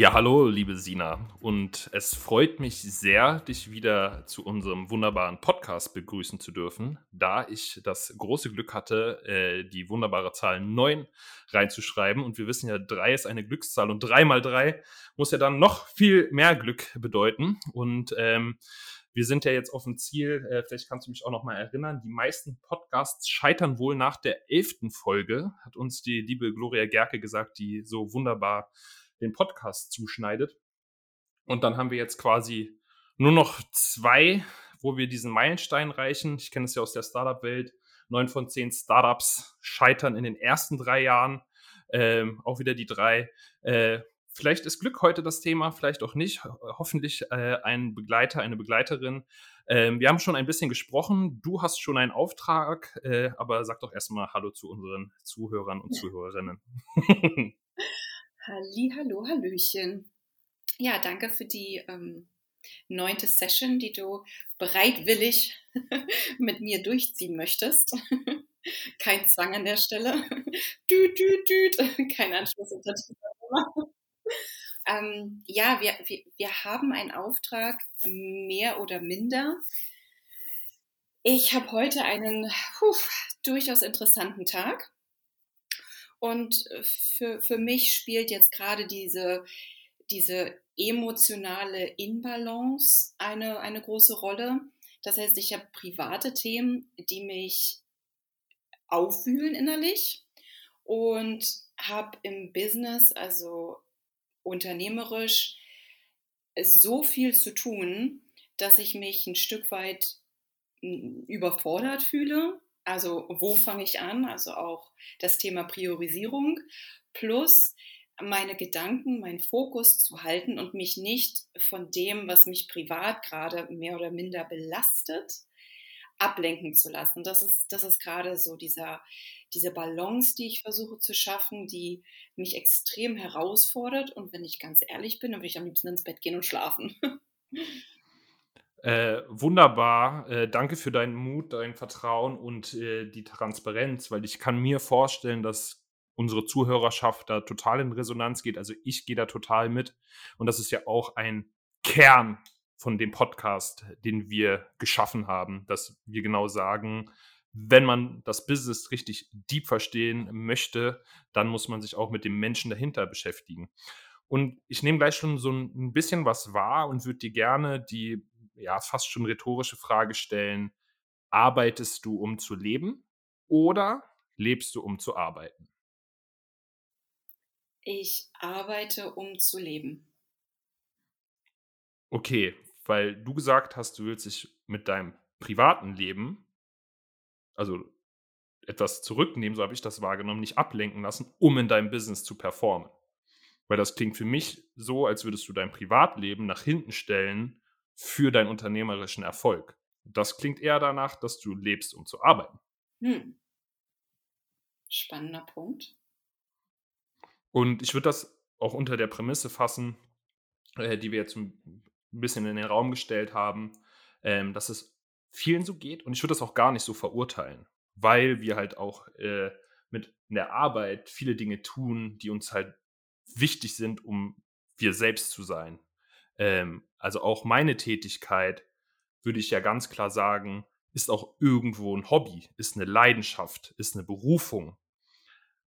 Ja, hallo, liebe Sina. Und es freut mich sehr, dich wieder zu unserem wunderbaren Podcast begrüßen zu dürfen, da ich das große Glück hatte, äh, die wunderbare Zahl 9 reinzuschreiben. Und wir wissen ja, 3 ist eine Glückszahl und 3 mal 3 muss ja dann noch viel mehr Glück bedeuten. Und ähm, wir sind ja jetzt auf dem Ziel, äh, vielleicht kannst du mich auch noch mal erinnern, die meisten Podcasts scheitern wohl nach der elften Folge, hat uns die liebe Gloria Gerke gesagt, die so wunderbar den Podcast zuschneidet. Und dann haben wir jetzt quasi nur noch zwei, wo wir diesen Meilenstein reichen. Ich kenne es ja aus der Startup-Welt. Neun von zehn Startups scheitern in den ersten drei Jahren. Ähm, auch wieder die drei. Äh, vielleicht ist Glück heute das Thema, vielleicht auch nicht. Hoffentlich äh, ein Begleiter, eine Begleiterin. Ähm, wir haben schon ein bisschen gesprochen. Du hast schon einen Auftrag, äh, aber sag doch erstmal Hallo zu unseren Zuhörern und Zuhörerinnen. Halli, hallo, hallöchen. Ja, danke für die ähm, neunte Session, die du bereitwillig mit mir durchziehen möchtest. Kein Zwang an der Stelle. Düt, düt, düt. Kein Anschluss unter ähm, Ja, wir, wir, wir haben einen Auftrag, mehr oder minder. Ich habe heute einen puh, durchaus interessanten Tag. Und äh, für, für mich spielt jetzt gerade diese, diese emotionale Inbalance eine, eine große Rolle. Das heißt, ich habe private Themen, die mich aufwühlen innerlich und habe im Business, also unternehmerisch, so viel zu tun, dass ich mich ein Stück weit hm, überfordert fühle also wo fange ich an? Also auch das Thema Priorisierung plus meine Gedanken, meinen Fokus zu halten und mich nicht von dem, was mich privat gerade mehr oder minder belastet, ablenken zu lassen. Das ist, das ist gerade so dieser, diese Balance, die ich versuche zu schaffen, die mich extrem herausfordert. Und wenn ich ganz ehrlich bin, dann will ich am liebsten ins Bett gehen und schlafen. Äh, wunderbar. Äh, danke für deinen Mut, dein Vertrauen und äh, die Transparenz, weil ich kann mir vorstellen, dass unsere Zuhörerschaft da total in Resonanz geht. Also ich gehe da total mit. Und das ist ja auch ein Kern von dem Podcast, den wir geschaffen haben, dass wir genau sagen, wenn man das Business richtig deep verstehen möchte, dann muss man sich auch mit dem Menschen dahinter beschäftigen. Und ich nehme gleich schon so ein bisschen was wahr und würde dir gerne die ja fast schon rhetorische Frage stellen, arbeitest du, um zu leben oder lebst du, um zu arbeiten? Ich arbeite, um zu leben. Okay, weil du gesagt hast, du willst dich mit deinem privaten Leben, also etwas zurücknehmen, so habe ich das wahrgenommen, nicht ablenken lassen, um in deinem Business zu performen. Weil das klingt für mich so, als würdest du dein Privatleben nach hinten stellen, für deinen unternehmerischen Erfolg. Das klingt eher danach, dass du lebst, um zu arbeiten. Hm. Spannender Punkt. Und ich würde das auch unter der Prämisse fassen, äh, die wir jetzt ein bisschen in den Raum gestellt haben, ähm, dass es vielen so geht. Und ich würde das auch gar nicht so verurteilen, weil wir halt auch äh, mit der Arbeit viele Dinge tun, die uns halt wichtig sind, um wir selbst zu sein. Ähm, also auch meine Tätigkeit, würde ich ja ganz klar sagen, ist auch irgendwo ein Hobby, ist eine Leidenschaft, ist eine Berufung.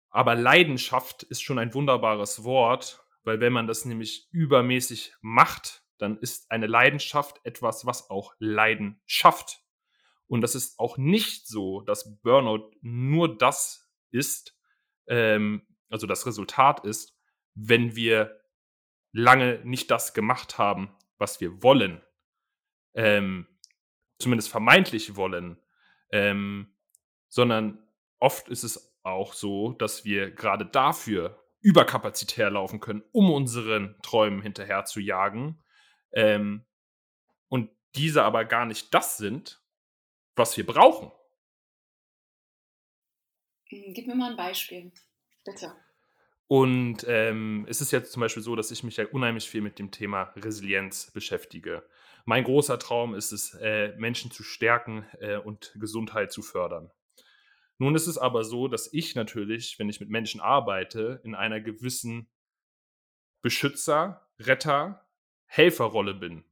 Aber Leidenschaft ist schon ein wunderbares Wort, weil wenn man das nämlich übermäßig macht, dann ist eine Leidenschaft etwas, was auch Leiden schafft. Und das ist auch nicht so, dass Burnout nur das ist, ähm, also das Resultat ist, wenn wir lange nicht das gemacht haben, was wir wollen, ähm, zumindest vermeintlich wollen, ähm, sondern oft ist es auch so, dass wir gerade dafür überkapazitär laufen können, um unseren Träumen hinterher zu jagen. Ähm, und diese aber gar nicht das sind, was wir brauchen. Hm, gib mir mal ein Beispiel, bitte. Und ähm, es ist jetzt zum Beispiel so, dass ich mich ja unheimlich viel mit dem Thema Resilienz beschäftige. Mein großer Traum ist es, äh, Menschen zu stärken äh, und Gesundheit zu fördern. Nun ist es aber so, dass ich natürlich, wenn ich mit Menschen arbeite, in einer gewissen Beschützer, Retter, Helferrolle bin.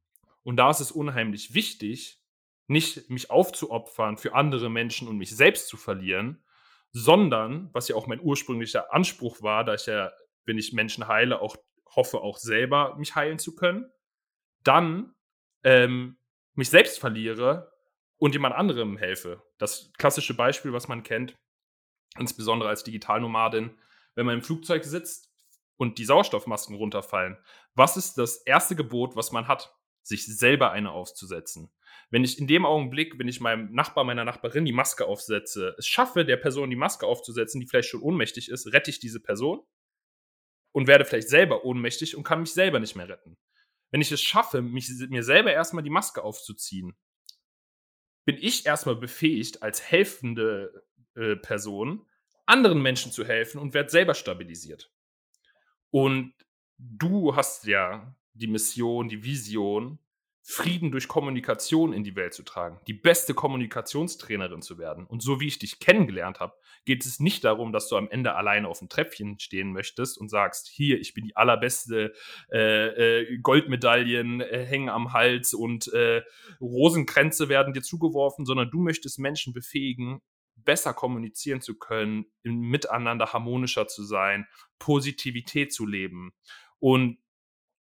Und da ist es unheimlich wichtig, nicht mich aufzuopfern für andere Menschen und mich selbst zu verlieren, sondern, was ja auch mein ursprünglicher Anspruch war, da ich ja, wenn ich Menschen heile, auch hoffe, auch selber mich heilen zu können, dann ähm, mich selbst verliere und jemand anderem helfe. Das klassische Beispiel, was man kennt, insbesondere als Digitalnomadin, wenn man im Flugzeug sitzt und die Sauerstoffmasken runterfallen. Was ist das erste Gebot, was man hat? Sich selber eine aufzusetzen. Wenn ich in dem Augenblick, wenn ich meinem Nachbar, meiner Nachbarin die Maske aufsetze, es schaffe, der Person die Maske aufzusetzen, die vielleicht schon ohnmächtig ist, rette ich diese Person und werde vielleicht selber ohnmächtig und kann mich selber nicht mehr retten. Wenn ich es schaffe, mich, mir selber erstmal die Maske aufzuziehen bin ich erstmal befähigt, als helfende äh, Person anderen Menschen zu helfen und werde selber stabilisiert. Und du hast ja die Mission, die Vision, Frieden durch Kommunikation in die Welt zu tragen, die beste Kommunikationstrainerin zu werden. Und so wie ich dich kennengelernt habe, geht es nicht darum, dass du am Ende alleine auf dem Treppchen stehen möchtest und sagst, hier, ich bin die allerbeste, äh, äh, Goldmedaillen äh, hängen am Hals und äh, Rosenkränze werden dir zugeworfen, sondern du möchtest Menschen befähigen, besser kommunizieren zu können, Miteinander harmonischer zu sein, Positivität zu leben. Und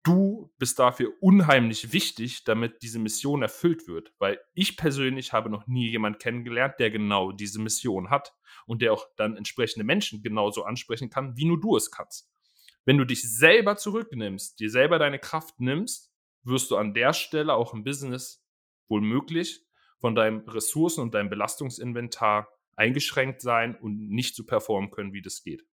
du bist dafür unheimlich wichtig, damit diese Mission erfüllt wird. Weil ich persönlich habe noch nie jemanden kennengelernt, der genau diese Mission hat und der auch dann entsprechende Menschen genauso ansprechen kann, wie nur du es kannst. Wenn du dich selber zurücknimmst, dir selber deine Kraft nimmst, wirst du an der Stelle auch im Business wohl möglich von deinem Ressourcen- und deinem Belastungsinventar eingeschränkt sein und nicht so performen können, wie das geht.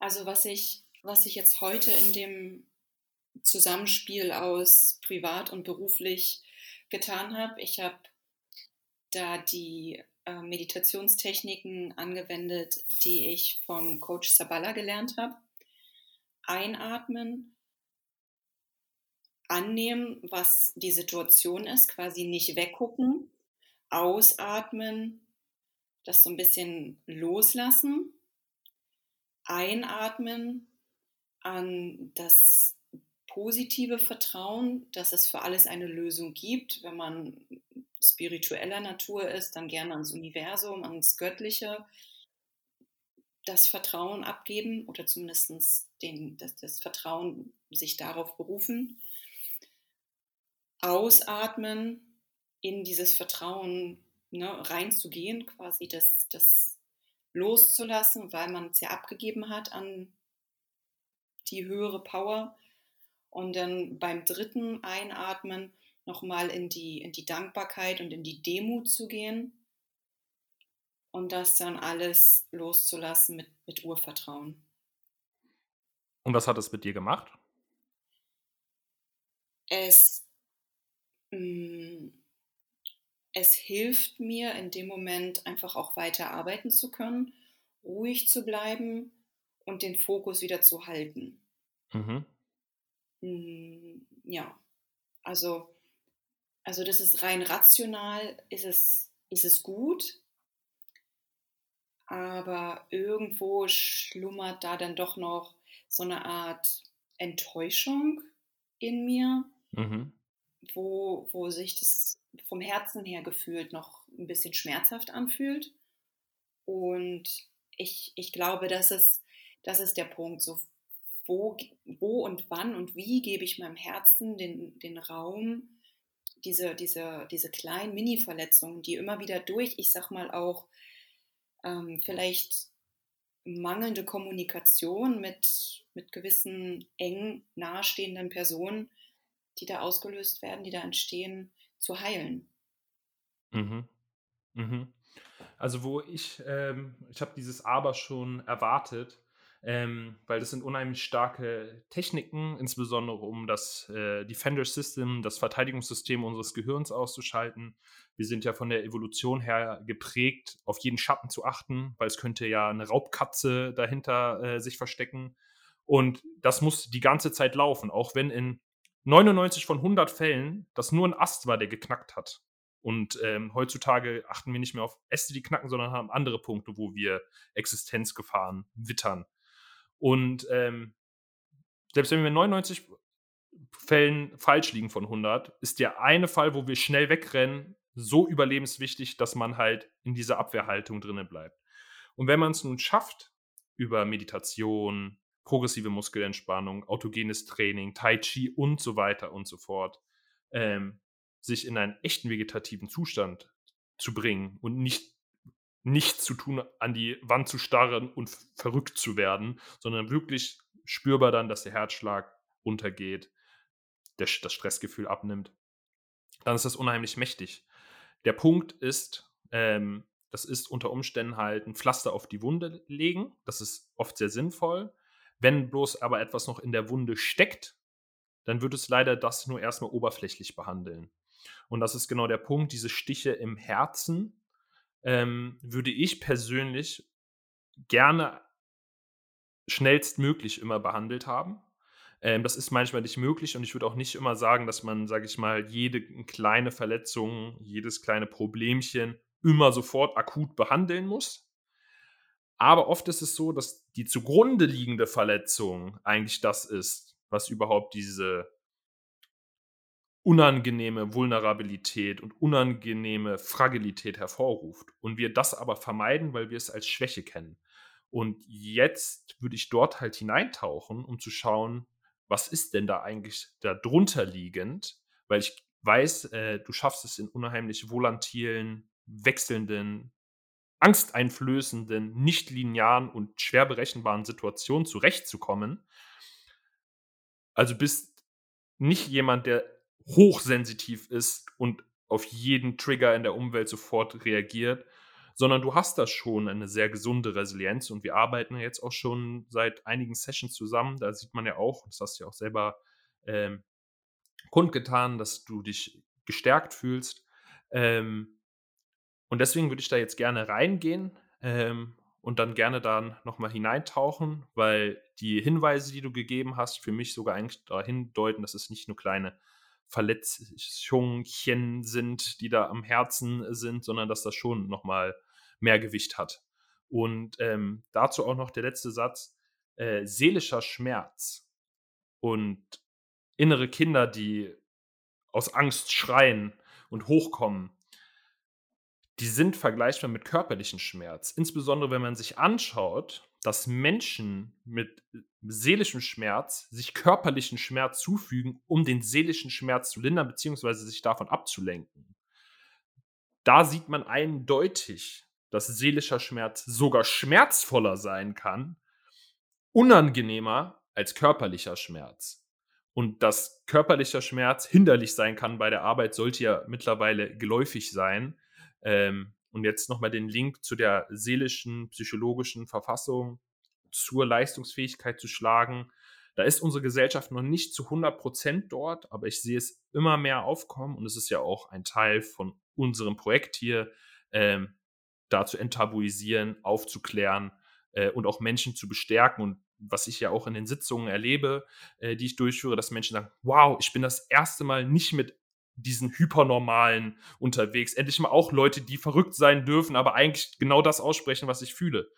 Also was ich, was ich jetzt heute in dem Zusammenspiel aus privat und beruflich getan habe, ich habe da die äh, Meditationstechniken angewendet, die ich vom Coach Sabala gelernt habe. Einatmen, annehmen, was die Situation ist, quasi nicht weggucken, ausatmen, das so ein bisschen loslassen einatmen an das positive Vertrauen, dass es für alles eine Lösung gibt. Wenn man spiritueller Natur ist, dann gerne ans Universum, ans Göttliche das Vertrauen abgeben oder zumindest den, das, das Vertrauen sich darauf berufen. Ausatmen, in dieses Vertrauen ne, reinzugehen, quasi das, das loszulassen, weil man es ja abgegeben hat an die höhere Power. Und dann beim dritten Einatmen nochmal in die, in die Dankbarkeit und in die Demut zu gehen und das dann alles loszulassen mit, mit Urvertrauen. Und was hat es mit dir gemacht? Es mh, mm, es hilft mir in dem Moment einfach auch weiter arbeiten zu können, ruhig zu bleiben und den Fokus wieder zu halten. Mhm. Hm, ja, also, also das ist rein rational, ist es, ist es gut, aber irgendwo schlummert da dann doch noch so eine Art Enttäuschung in mir, mhm. Wo, wo sich das vom Herzen her gefühlt noch ein bisschen schmerzhaft anfühlt. Und ich, ich glaube, das ist, das ist der Punkt. So, wo, wo und wann und wie gebe ich meinem Herzen den, den Raum, diese, diese, diese kleinen Mini-Verletzungen, die immer wieder durch, ich sag mal auch, ähm, vielleicht mangelnde Kommunikation mit, mit gewissen eng nahestehenden Personen, die da ausgelöst werden, die da entstehen, zu heilen. Mhm. Mhm. Also wo ich, ähm, ich habe dieses Aber schon erwartet, ähm, weil das sind unheimlich starke Techniken, insbesondere um das äh, Defender System, das Verteidigungssystem unseres Gehirns auszuschalten. Wir sind ja von der Evolution her geprägt, auf jeden Schatten zu achten, weil es könnte ja eine Raubkatze dahinter äh, sich verstecken. Und das muss die ganze Zeit laufen, auch wenn in 99 von 100 Fällen das nur ein Ast war, der geknackt hat. Und ähm, heutzutage achten wir nicht mehr auf Äste, die knacken, sondern haben andere Punkte, wo wir Existenzgefahren wittern. Und ähm, selbst wenn wir in 99 Fällen falsch liegen von 100, ist der eine Fall, wo wir schnell wegrennen, so überlebenswichtig, dass man halt in dieser Abwehrhaltung drinnen bleibt. Und wenn man es nun schafft, über Meditation, progressive Muskelentspannung, autogenes Training, Tai Chi und so weiter und so fort, ähm, sich in einen echten vegetativen Zustand zu bringen und nicht nichts zu tun, an die Wand zu starren und verrückt zu werden, sondern wirklich spürbar dann, dass der Herzschlag runtergeht, der, das Stressgefühl abnimmt, dann ist das unheimlich mächtig. Der Punkt ist, ähm, das ist unter Umständen halt ein Pflaster auf die Wunde legen. Das ist oft sehr sinnvoll. Wenn bloß aber etwas noch in der Wunde steckt, dann wird es leider das nur erstmal oberflächlich behandeln. Und das ist genau der Punkt, diese Stiche im Herzen ähm, würde ich persönlich gerne schnellstmöglich immer behandelt haben. Ähm, das ist manchmal nicht möglich und ich würde auch nicht immer sagen, dass man, sage ich mal, jede kleine Verletzung, jedes kleine Problemchen immer sofort akut behandeln muss. Aber oft ist es so, dass die zugrunde liegende Verletzung eigentlich das ist, was überhaupt diese unangenehme Vulnerabilität und unangenehme Fragilität hervorruft. Und wir das aber vermeiden, weil wir es als Schwäche kennen. Und jetzt würde ich dort halt hineintauchen, um zu schauen, was ist denn da eigentlich darunter liegend, weil ich weiß, äh, du schaffst es in unheimlich volatilen, wechselnden, angsteinflößenden, nicht linearen und schwer berechenbaren Situationen zurechtzukommen. Also bist nicht jemand, der hochsensitiv ist und auf jeden Trigger in der Umwelt sofort reagiert, sondern du hast da schon eine sehr gesunde Resilienz und wir arbeiten jetzt auch schon seit einigen Sessions zusammen. Da sieht man ja auch, das hast du ja auch selber ähm, kundgetan, dass du dich gestärkt fühlst. Ähm, und deswegen würde ich da jetzt gerne reingehen ähm, und dann gerne dann nochmal hineintauchen, weil die Hinweise, die du gegeben hast, für mich sogar eigentlich dahin deuten, dass es nicht nur kleine Verletzungen sind, die da am Herzen sind, sondern dass das schon nochmal mehr Gewicht hat. Und ähm, dazu auch noch der letzte Satz. Äh, seelischer Schmerz und innere Kinder, die aus Angst schreien und hochkommen, die sind vergleichbar mit körperlichem Schmerz. Insbesondere wenn man sich anschaut, dass Menschen mit seelischem Schmerz sich körperlichen Schmerz zufügen, um den seelischen Schmerz zu lindern, beziehungsweise sich davon abzulenken. Da sieht man eindeutig, dass seelischer Schmerz sogar schmerzvoller sein kann, unangenehmer als körperlicher Schmerz. Und dass körperlicher Schmerz hinderlich sein kann bei der Arbeit, sollte ja mittlerweile geläufig sein. Ähm, und jetzt nochmal den Link zu der seelischen, psychologischen Verfassung zur Leistungsfähigkeit zu schlagen. Da ist unsere Gesellschaft noch nicht zu 100 Prozent dort, aber ich sehe es immer mehr aufkommen und es ist ja auch ein Teil von unserem Projekt hier, ähm, da zu enttabuisieren, aufzuklären äh, und auch Menschen zu bestärken. Und was ich ja auch in den Sitzungen erlebe, äh, die ich durchführe, dass Menschen sagen, wow, ich bin das erste Mal nicht mit diesen Hypernormalen unterwegs. Endlich mal auch Leute, die verrückt sein dürfen, aber eigentlich genau das aussprechen, was ich fühle.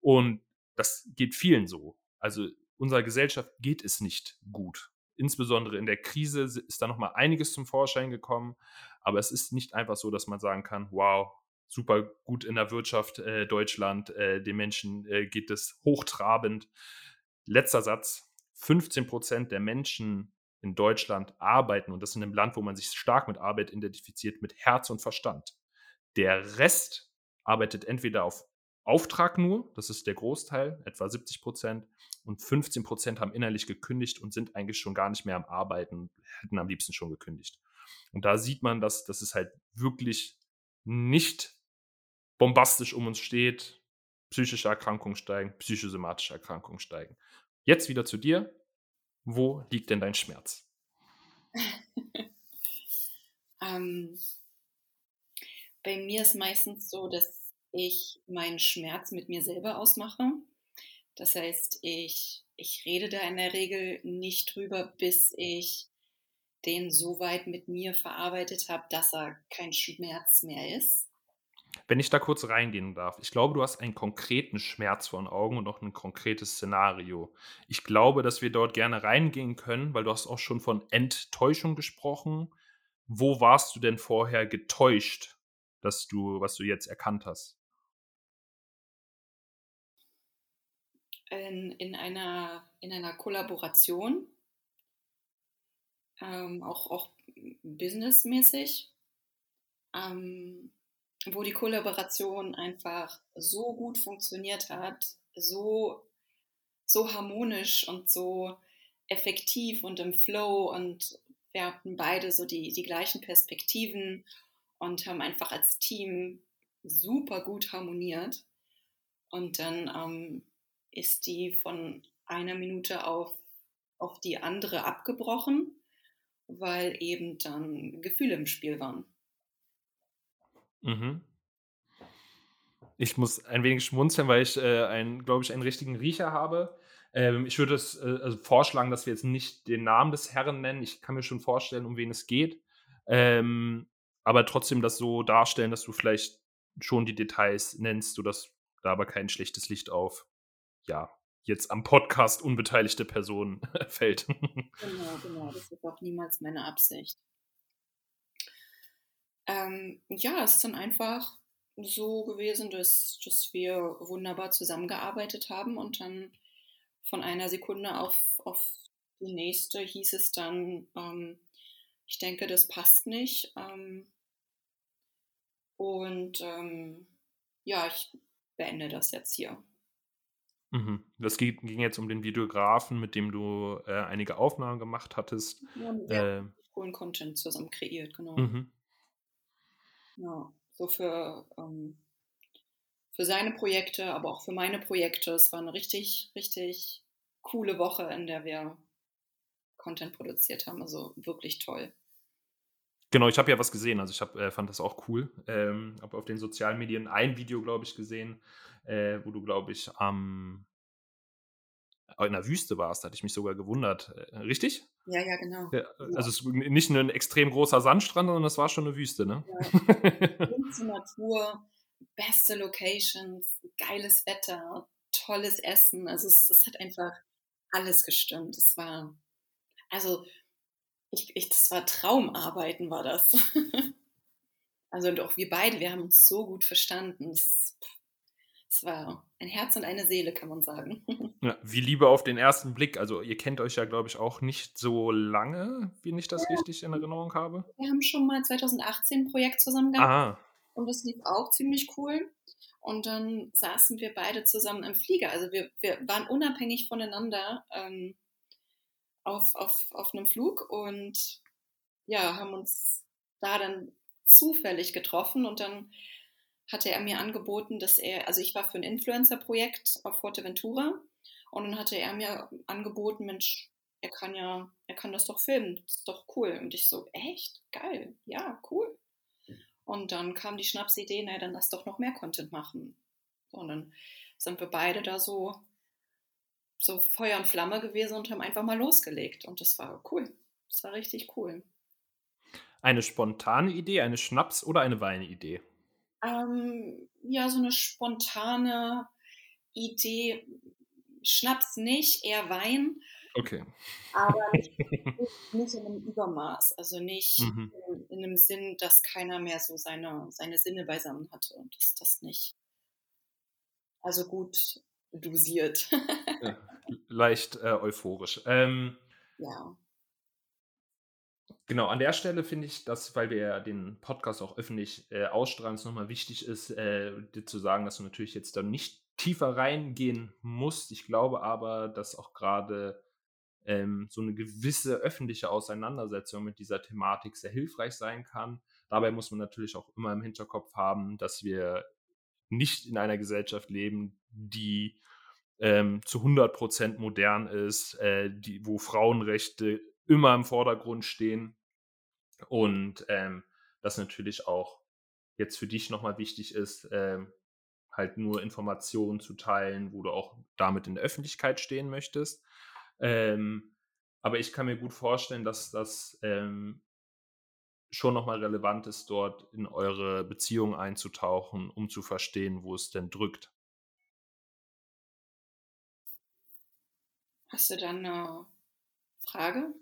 Und das geht vielen so. Also unserer Gesellschaft geht es nicht gut. Insbesondere in der Krise ist da noch mal einiges zum Vorschein gekommen. Aber es ist nicht einfach so, dass man sagen kann, wow, super gut in der Wirtschaft äh, Deutschland, äh, den Menschen äh, geht es hochtrabend. Letzter Satz, 15 Prozent der Menschen in Deutschland arbeiten, und das in einem Land, wo man sich stark mit Arbeit identifiziert, mit Herz und Verstand. Der Rest arbeitet entweder auf Auftrag nur, das ist der Großteil, etwa 70 Prozent, und 15 Prozent haben innerlich gekündigt und sind eigentlich schon gar nicht mehr am Arbeiten, hätten am liebsten schon gekündigt. Und da sieht man, dass, dass es halt wirklich nicht bombastisch um uns steht. Psychische Erkrankungen steigen, psychosomatische Erkrankungen steigen. Jetzt wieder zu dir. Wo liegt denn dein Schmerz? ähm, bei mir ist meistens so, dass ich meinen Schmerz mit mir selber ausmache. Das heißt, ich, ich rede da in der Regel nicht drüber, bis ich den so weit mit mir verarbeitet habe, dass er kein Schmerz mehr ist. Wenn ich da kurz reingehen darf, ich glaube, du hast einen konkreten Schmerz vor den Augen und auch ein konkretes Szenario. Ich glaube, dass wir dort gerne reingehen können, weil du hast auch schon von Enttäuschung gesprochen. Wo warst du denn vorher getäuscht, dass du, was du jetzt erkannt hast? In, in einer, in einer Kollaboration, ähm, auch, auch businessmäßig. Ähm, wo die Kollaboration einfach so gut funktioniert hat, so, so harmonisch und so effektiv und im Flow und wir hatten beide so die, die gleichen Perspektiven und haben einfach als Team super gut harmoniert. Und dann ähm, ist die von einer Minute auf, auf die andere abgebrochen, weil eben dann Gefühle im Spiel waren. Mhm. Ich muss ein wenig schmunzeln, weil ich, äh, glaube ich, einen richtigen Riecher habe. Ähm, ich würde es äh, also vorschlagen, dass wir jetzt nicht den Namen des Herrn nennen. Ich kann mir schon vorstellen, um wen es geht. Ähm, aber trotzdem das so darstellen, dass du vielleicht schon die Details nennst, sodass da aber kein schlechtes Licht auf, ja, jetzt am Podcast unbeteiligte Personen fällt. Genau, genau. Das ist auch niemals meine Absicht ähm, ja, es ist dann einfach so gewesen, dass, dass wir wunderbar zusammengearbeitet haben und dann von einer Sekunde auf, auf die nächste hieß es dann, ähm, ich denke, das passt nicht. Ähm, und ähm, ja, ich beende das jetzt hier. Mhm. Das ging, ging, jetzt um den Videografen, mit dem du äh, einige Aufnahmen gemacht hattest. Ja, wir äh, coolen Content zusammen kreiert, genau. Mhm. Ja, so für, ähm, für seine Projekte, aber auch für meine Projekte. Es war eine richtig, richtig coole Woche, in der wir Content produziert haben. Also wirklich toll. Genau, ich habe ja was gesehen. Also ich hab, äh, fand das auch cool. Ähm, habe auf den sozialen Medien ein Video, glaube ich, gesehen, äh, wo du, glaube ich, am in der Wüste warst, hatte ich mich sogar gewundert. Äh, richtig? Ja, ja, genau. Ja, also es ist nicht nur ein extrem großer Sandstrand, sondern es war schon eine Wüste, ne? Ja. Natur, beste Locations, geiles Wetter, tolles Essen. Also es, es hat einfach alles gestimmt. Es war, also ich, ich, das war Traumarbeiten, war das. also doch wir beide, wir haben uns so gut verstanden. Es, es war ein Herz und eine Seele, kann man sagen. Ja, wie Liebe auf den ersten Blick. Also ihr kennt euch ja, glaube ich, auch nicht so lange, wie ich das ja. richtig in Erinnerung habe. Wir haben schon mal 2018 ein Projekt zusammen gehabt. Aha. Und das lief auch ziemlich cool. Und dann saßen wir beide zusammen im Flieger. Also wir, wir waren unabhängig voneinander ähm, auf, auf, auf einem Flug und ja, haben uns da dann zufällig getroffen und dann hatte er mir angeboten, dass er, also ich war für ein Influencer-Projekt auf Fuerteventura und dann hatte er mir angeboten, Mensch, er kann ja, er kann das doch filmen, das ist doch cool. Und ich so, echt? Geil, ja, cool. Und dann kam die Schnapsidee, naja, dann lass doch noch mehr Content machen. Und dann sind wir beide da so, so Feuer und Flamme gewesen und haben einfach mal losgelegt. Und das war cool. Das war richtig cool. Eine spontane Idee, eine Schnaps- oder eine Weinidee? Ähm, ja, so eine spontane Idee. Schnaps nicht, eher Wein. Okay. Aber nicht, nicht in einem Übermaß. Also nicht mhm. in, in, einem Sinn, dass keiner mehr so seine, seine Sinne beisammen hatte. Und dass das nicht. Also gut dosiert. ja, leicht äh, euphorisch. Ähm, ja. Genau, an der Stelle finde ich, dass, weil wir ja den Podcast auch öffentlich äh, ausstrahlen, es nochmal wichtig ist, äh, dir zu sagen, dass du natürlich jetzt dann nicht tiefer reingehen musst. Ich glaube aber, dass auch gerade ähm, so eine gewisse öffentliche Auseinandersetzung mit dieser Thematik sehr hilfreich sein kann. Dabei muss man natürlich auch immer im Hinterkopf haben, dass wir nicht in einer Gesellschaft leben, die ähm, zu 100% modern ist, äh, die, wo Frauenrechte immer im Vordergrund stehen und ähm, das natürlich auch jetzt für dich nochmal wichtig ist, ähm, halt nur Informationen zu teilen, wo du auch damit in der Öffentlichkeit stehen möchtest. Ähm, aber ich kann mir gut vorstellen, dass das ähm, schon nochmal relevant ist, dort in eure Beziehung einzutauchen, um zu verstehen, wo es denn drückt. Hast du dann eine Frage?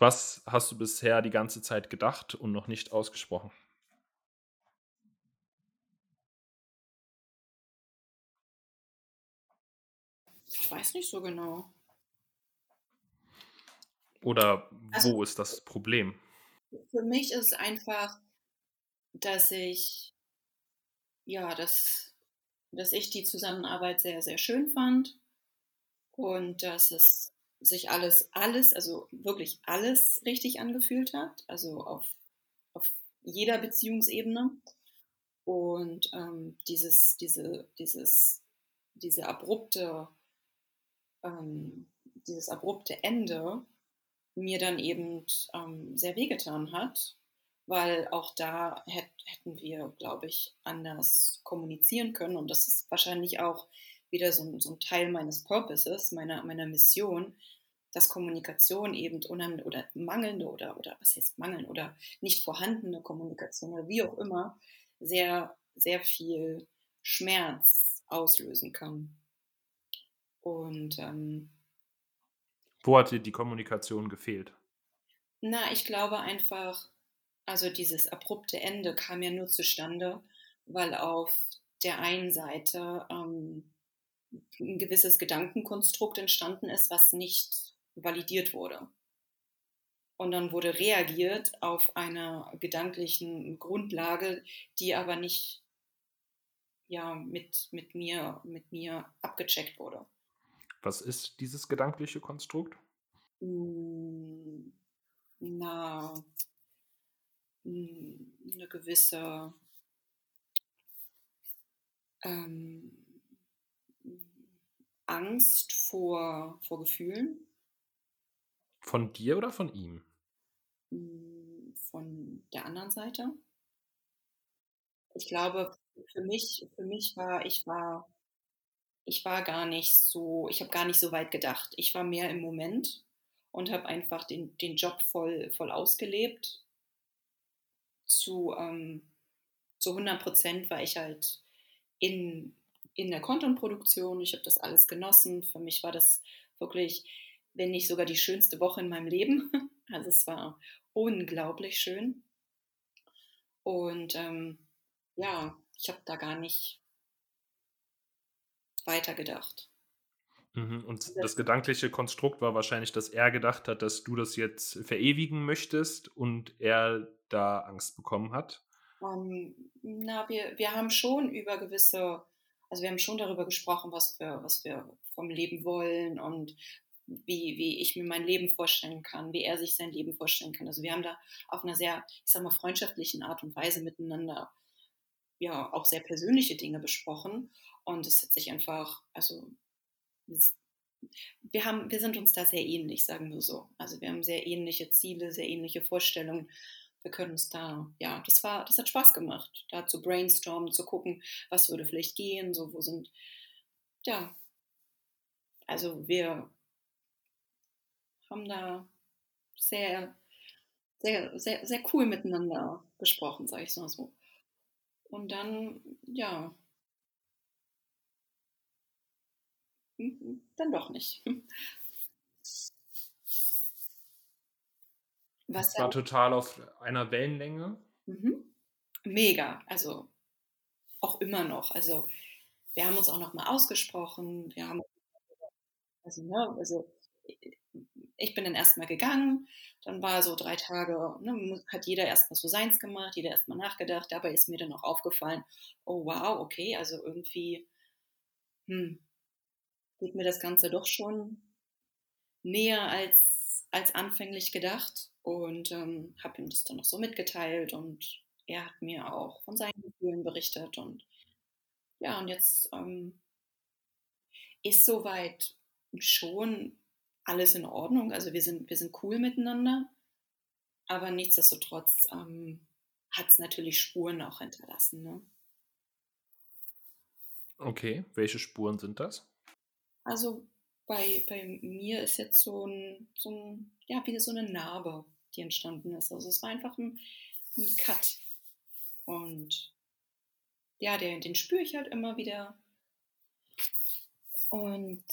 Was hast du bisher die ganze Zeit gedacht und noch nicht ausgesprochen? Ich weiß nicht so genau. Oder also, wo ist das Problem? Für mich ist es einfach, dass ich, ja, dass, dass ich die Zusammenarbeit sehr, sehr schön fand und dass es sich alles, alles, also wirklich alles richtig angefühlt hat, also auf, auf jeder Beziehungsebene. Und ähm, dieses, diese, dieses, diese abrupte, ähm, dieses abrupte Ende mir dann eben ähm, sehr wehgetan hat, weil auch da hätt, hätten wir, glaube ich, anders kommunizieren können. Und das ist wahrscheinlich auch wieder so, so ein Teil meines Purposes, meiner, meiner Mission, dass Kommunikation eben unheimlich oder mangelnde oder, oder was heißt mangeln oder nicht vorhandene Kommunikation oder wie auch immer sehr, sehr viel Schmerz auslösen kann. Und ähm, wo hat dir die Kommunikation gefehlt? Na, ich glaube einfach, also dieses abrupte Ende kam ja nur zustande, weil auf der einen Seite ähm, ein gewisses Gedankenkonstrukt entstanden ist, was nicht validiert wurde. Und dann wurde reagiert auf einer gedanklichen Grundlage, die aber nicht ja, mit, mit, mir, mit mir abgecheckt wurde. Was ist dieses gedankliche Konstrukt? Hm, na, hm, eine gewisse ähm, Angst vor, vor Gefühlen. Von dir oder von ihm? Hm, von der anderen Seite. Ich glaube, für mich, für mich war, ich war, ich war gar nicht so, ich habe gar nicht so weit gedacht. Ich war mehr im Moment und habe einfach den, den Job voll, voll ausgelebt. Zu, ähm, zu 100 Prozent war ich halt in, in der Content-Produktion. Ich habe das alles genossen. Für mich war das wirklich, wenn nicht sogar die schönste Woche in meinem Leben. Also es war unglaublich schön. Und ähm, ja, ich habe da gar nicht weitergedacht. Mhm, und das gedankliche Konstrukt war wahrscheinlich, dass er gedacht hat, dass du das jetzt verewigen möchtest und er da Angst bekommen hat. Um, ähm, na, wir, wir haben schon über gewisse, also wir haben schon darüber gesprochen, was wir, was wir vom Leben wollen und wie, wie ich mir mein Leben vorstellen kann, wie er sich sein Leben vorstellen kann. Also wir haben da auf einer sehr, ich sag mal, freundschaftlichen Art und Weise miteinander ja auch sehr persönliche Dinge besprochen. Und es hat sich einfach, also wir, haben, wir sind uns da sehr ähnlich, sagen wir so. Also wir haben sehr ähnliche Ziele, sehr ähnliche Vorstellungen. Wir können uns da, ja, das war, das hat Spaß gemacht, da zu brainstormen, zu gucken, was würde vielleicht gehen, so wo sind, ja, also wir haben da sehr, sehr, sehr, sehr cool miteinander gesprochen, sage ich so. Und dann, ja, Mhm, dann doch nicht. Was war total auf einer Wellenlänge. Mhm. Mega, also auch immer noch. Also wir haben uns auch noch mal ausgesprochen. Wir haben also, ne, also ich bin dann erstmal gegangen, dann war so drei Tage, ne, hat jeder erstmal so seins gemacht, jeder erstmal nachgedacht. Dabei ist mir dann auch aufgefallen, oh wow, okay, also irgendwie, hm, geht mir das Ganze doch schon näher als, als anfänglich gedacht. Und ähm, habe ihm das dann noch so mitgeteilt und er hat mir auch von seinen Gefühlen berichtet und ja, und jetzt ähm, ist soweit schon alles in Ordnung. Also wir sind, wir sind cool miteinander, aber nichtsdestotrotz ähm, hat es natürlich Spuren auch hinterlassen. Ne? Okay, welche Spuren sind das? Also bei, bei mir ist jetzt so ein, so ein, ja, wie so eine Narbe, die entstanden ist. Also es war einfach ein, ein Cut. Und ja, den, den spüre ich halt immer wieder. Und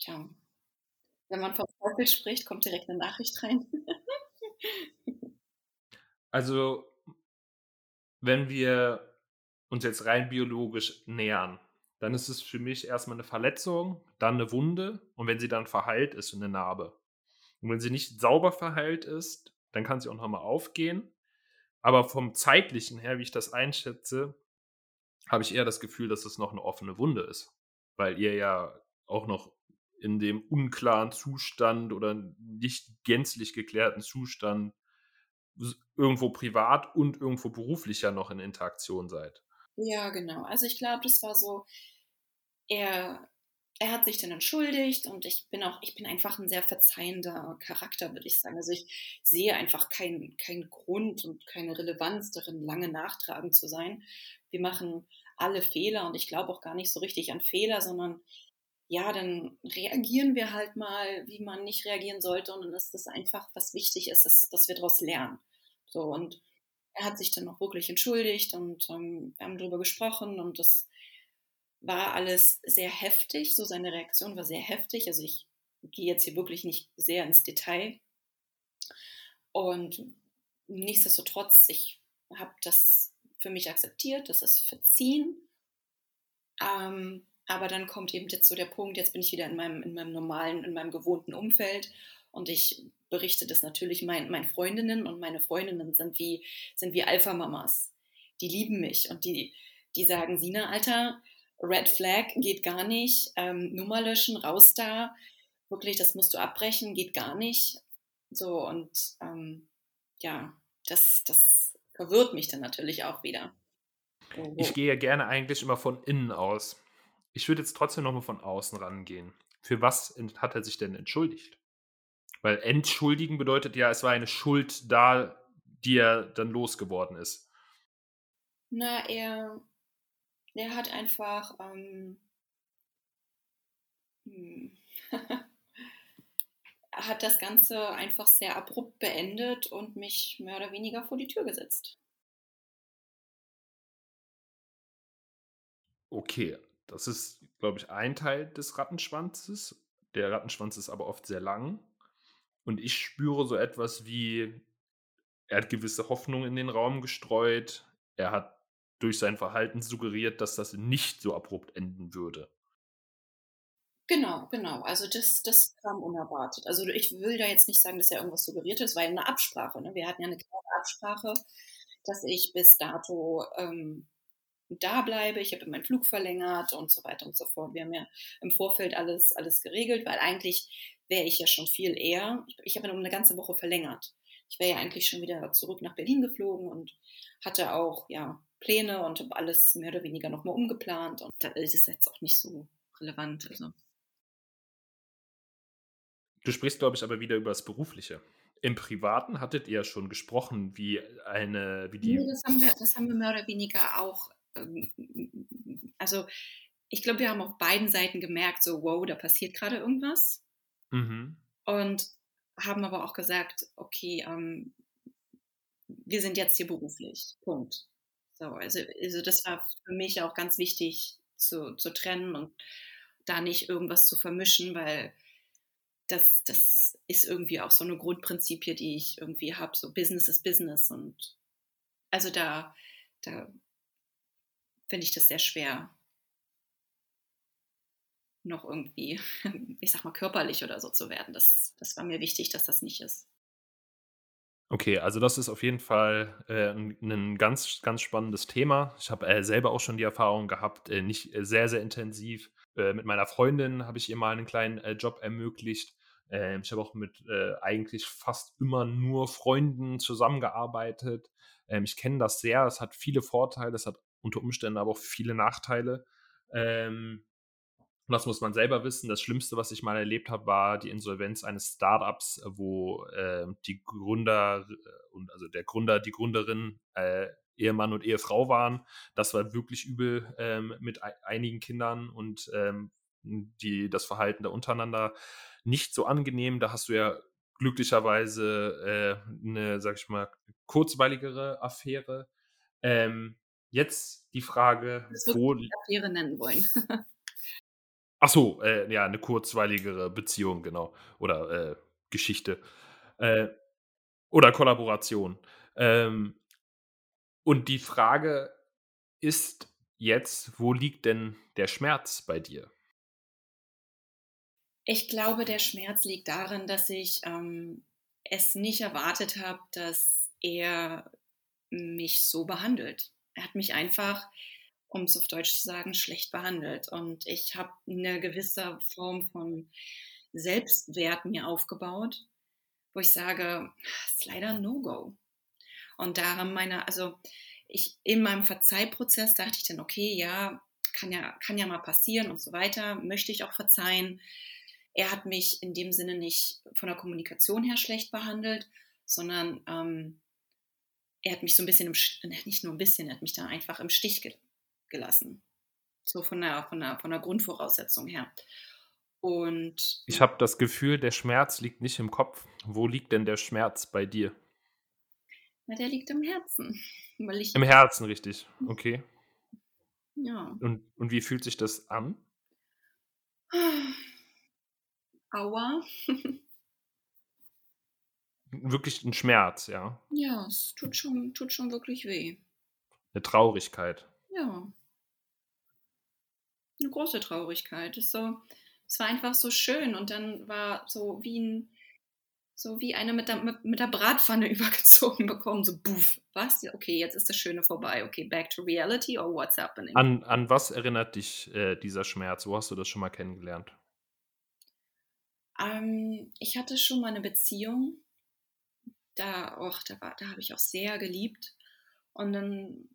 tja, wenn man vom Teufel spricht, kommt direkt eine Nachricht rein. also, wenn wir uns jetzt rein biologisch nähern, dann ist es für mich erstmal eine Verletzung, dann eine Wunde und wenn sie dann verheilt ist, eine Narbe. Und wenn sie nicht sauber verheilt ist, dann kann sie auch nochmal aufgehen. Aber vom zeitlichen her, wie ich das einschätze, habe ich eher das Gefühl, dass es noch eine offene Wunde ist. Weil ihr ja auch noch in dem unklaren Zustand oder nicht gänzlich geklärten Zustand irgendwo privat und irgendwo beruflich ja noch in Interaktion seid. Ja, genau. Also ich glaube, das war so, er, er hat sich dann entschuldigt und ich bin auch, ich bin einfach ein sehr verzeihender Charakter, würde ich sagen. Also ich sehe einfach keinen kein Grund und keine Relevanz darin, lange nachtragend zu sein. Wir machen alle Fehler und ich glaube auch gar nicht so richtig an Fehler, sondern ja, dann reagieren wir halt mal, wie man nicht reagieren sollte. Und dann ist das einfach, was wichtig ist, dass, dass wir daraus lernen. So, und er hat sich dann auch wirklich entschuldigt und ähm, wir haben darüber gesprochen und das war alles sehr heftig. So seine Reaktion war sehr heftig. Also ich gehe jetzt hier wirklich nicht sehr ins Detail. Und nichtsdestotrotz, ich habe das für mich akzeptiert, das ist verziehen. Ähm, aber dann kommt eben jetzt so der Punkt, jetzt bin ich wieder in meinem, in meinem normalen, in meinem gewohnten Umfeld und ich berichte das natürlich meinen mein Freundinnen und meine Freundinnen sind wie, sind wie Alpha-Mamas. Die lieben mich und die, die sagen, Sina, Alter, Red Flag geht gar nicht, ähm, Nummer löschen, raus da, wirklich, das musst du abbrechen, geht gar nicht. So und ähm, ja, das, das verwirrt mich dann natürlich auch wieder. Ich gehe gerne eigentlich immer von innen aus. Ich würde jetzt trotzdem nochmal von außen rangehen. Für was hat er sich denn entschuldigt? Weil entschuldigen bedeutet ja, es war eine Schuld da, die er dann losgeworden ist. Na, er, er hat einfach ähm, hm, hat das Ganze einfach sehr abrupt beendet und mich mehr oder weniger vor die Tür gesetzt. Okay, das ist, glaube ich, ein Teil des Rattenschwanzes. Der Rattenschwanz ist aber oft sehr lang. Und ich spüre so etwas wie, er hat gewisse Hoffnungen in den Raum gestreut. Er hat durch sein Verhalten suggeriert, dass das nicht so abrupt enden würde. Genau, genau. Also das, das kam unerwartet. Also ich will da jetzt nicht sagen, dass er irgendwas suggeriert hat. Es war ja eine Absprache. Ne? Wir hatten ja eine klare Absprache, dass ich bis dato ähm, da bleibe. Ich habe meinen Flug verlängert und so weiter und so fort. Wir haben ja im Vorfeld alles, alles geregelt, weil eigentlich wäre ich ja schon viel eher. Ich, ich habe ja um eine ganze Woche verlängert. Ich wäre ja eigentlich schon wieder zurück nach Berlin geflogen und hatte auch ja Pläne und habe alles mehr oder weniger nochmal umgeplant. Und das ist jetzt auch nicht so relevant. Also. Du sprichst, glaube ich, aber wieder über das Berufliche. Im Privaten hattet ihr ja schon gesprochen, wie eine, wie die. Nee, das haben wir, das haben wir mehr oder weniger auch ähm, also ich glaube, wir haben auf beiden Seiten gemerkt, so, wow, da passiert gerade irgendwas. Mhm. Und haben aber auch gesagt, okay, ähm, wir sind jetzt hier beruflich. Punkt. So, also, also das war für mich auch ganz wichtig zu, zu trennen und da nicht irgendwas zu vermischen, weil das, das ist irgendwie auch so eine Grundprinzipie, die ich irgendwie habe. So Business ist Business und also da, da finde ich das sehr schwer, noch irgendwie, ich sag mal, körperlich oder so zu werden. Das, das war mir wichtig, dass das nicht ist. Okay, also das ist auf jeden Fall äh, ein, ganz, ganz spannendes Thema. Ich habe äh, selber auch schon die Erfahrung gehabt, äh, nicht äh, sehr, sehr intensiv. Äh, mit meiner Freundin habe ich ihr mal einen kleinen äh, Job ermöglicht Ähm, ich habe auch mit eigentlich fast immer nur Freunden zusammengearbeitet. Ähm, ich kenne das sehr. Es hat viele Vorteile, es hat unter Umständen aber auch viele Nachteile. Ähm, und das muss man selber wissen. Das Schlimmste, was ich mal erlebt habe, war die Insolvenz eines Startups, wo äh, die Gründer äh, und also der Gründer, die Gründerin äh, Ehemann und Ehefrau waren. Das war wirklich übel ähm, mit einigen Kindern und ähm, die, das Verhalten da untereinander nicht so angenehm. Da hast du ja glücklicherweise äh, eine, sag ich mal, kurzweiligere Affäre. Ähm, jetzt die Frage, das wo die Affäre nennen wollen. Ach so, äh, ja, eine kurzweiligere Beziehung, genau. Oder äh, Geschichte. Äh, oder Kollaboration. Ähm, und die Frage ist jetzt, wo liegt denn der Schmerz bei dir? Ich glaube, der Schmerz liegt darin, dass ich ähm, es nicht erwartet habe, dass er mich so behandelt. Er hat mich einfach, um es auf Deutsch zu sagen, schlecht behandelt. Und ich habe eine gewisse Form von Selbstwert mir aufgebaut, wo ich sage, das ist leider No-Go. Und da haben meine, also ich in meinem Verzeihprozess dachte ich dann, okay, ja, kann ja, kann ja mal passieren und so weiter, möchte ich auch verzeihen. Er hat mich in dem Sinne nicht von der Kommunikation her schlecht behandelt, sondern ähm, er hat mich so ein bisschen, im, nicht nur ein bisschen, er hat mich da einfach im Stich gelassen. So von der, von, der, von der Grundvoraussetzung her. Und ich habe das Gefühl, der Schmerz liegt nicht im Kopf. Wo liegt denn der Schmerz bei dir? Na, der liegt im Herzen. Im Herzen, richtig. Okay. Ja. Und, und wie fühlt sich das an? Aua. wirklich ein Schmerz, ja. Ja, es tut schon, tut schon wirklich weh. Eine Traurigkeit. Ja. Eine große Traurigkeit. Es, so, es war einfach so schön und dann war so wie ein so wie eine mit der, mit, mit der Bratpfanne übergezogen bekommen. So, buff, was? Okay, jetzt ist das Schöne vorbei. Okay, back to reality or what's happening? An, an was erinnert dich äh, dieser Schmerz? Wo hast du das schon mal kennengelernt? Ähm, ich hatte schon mal eine Beziehung. Da, och, da, da habe ich auch sehr geliebt. Und dann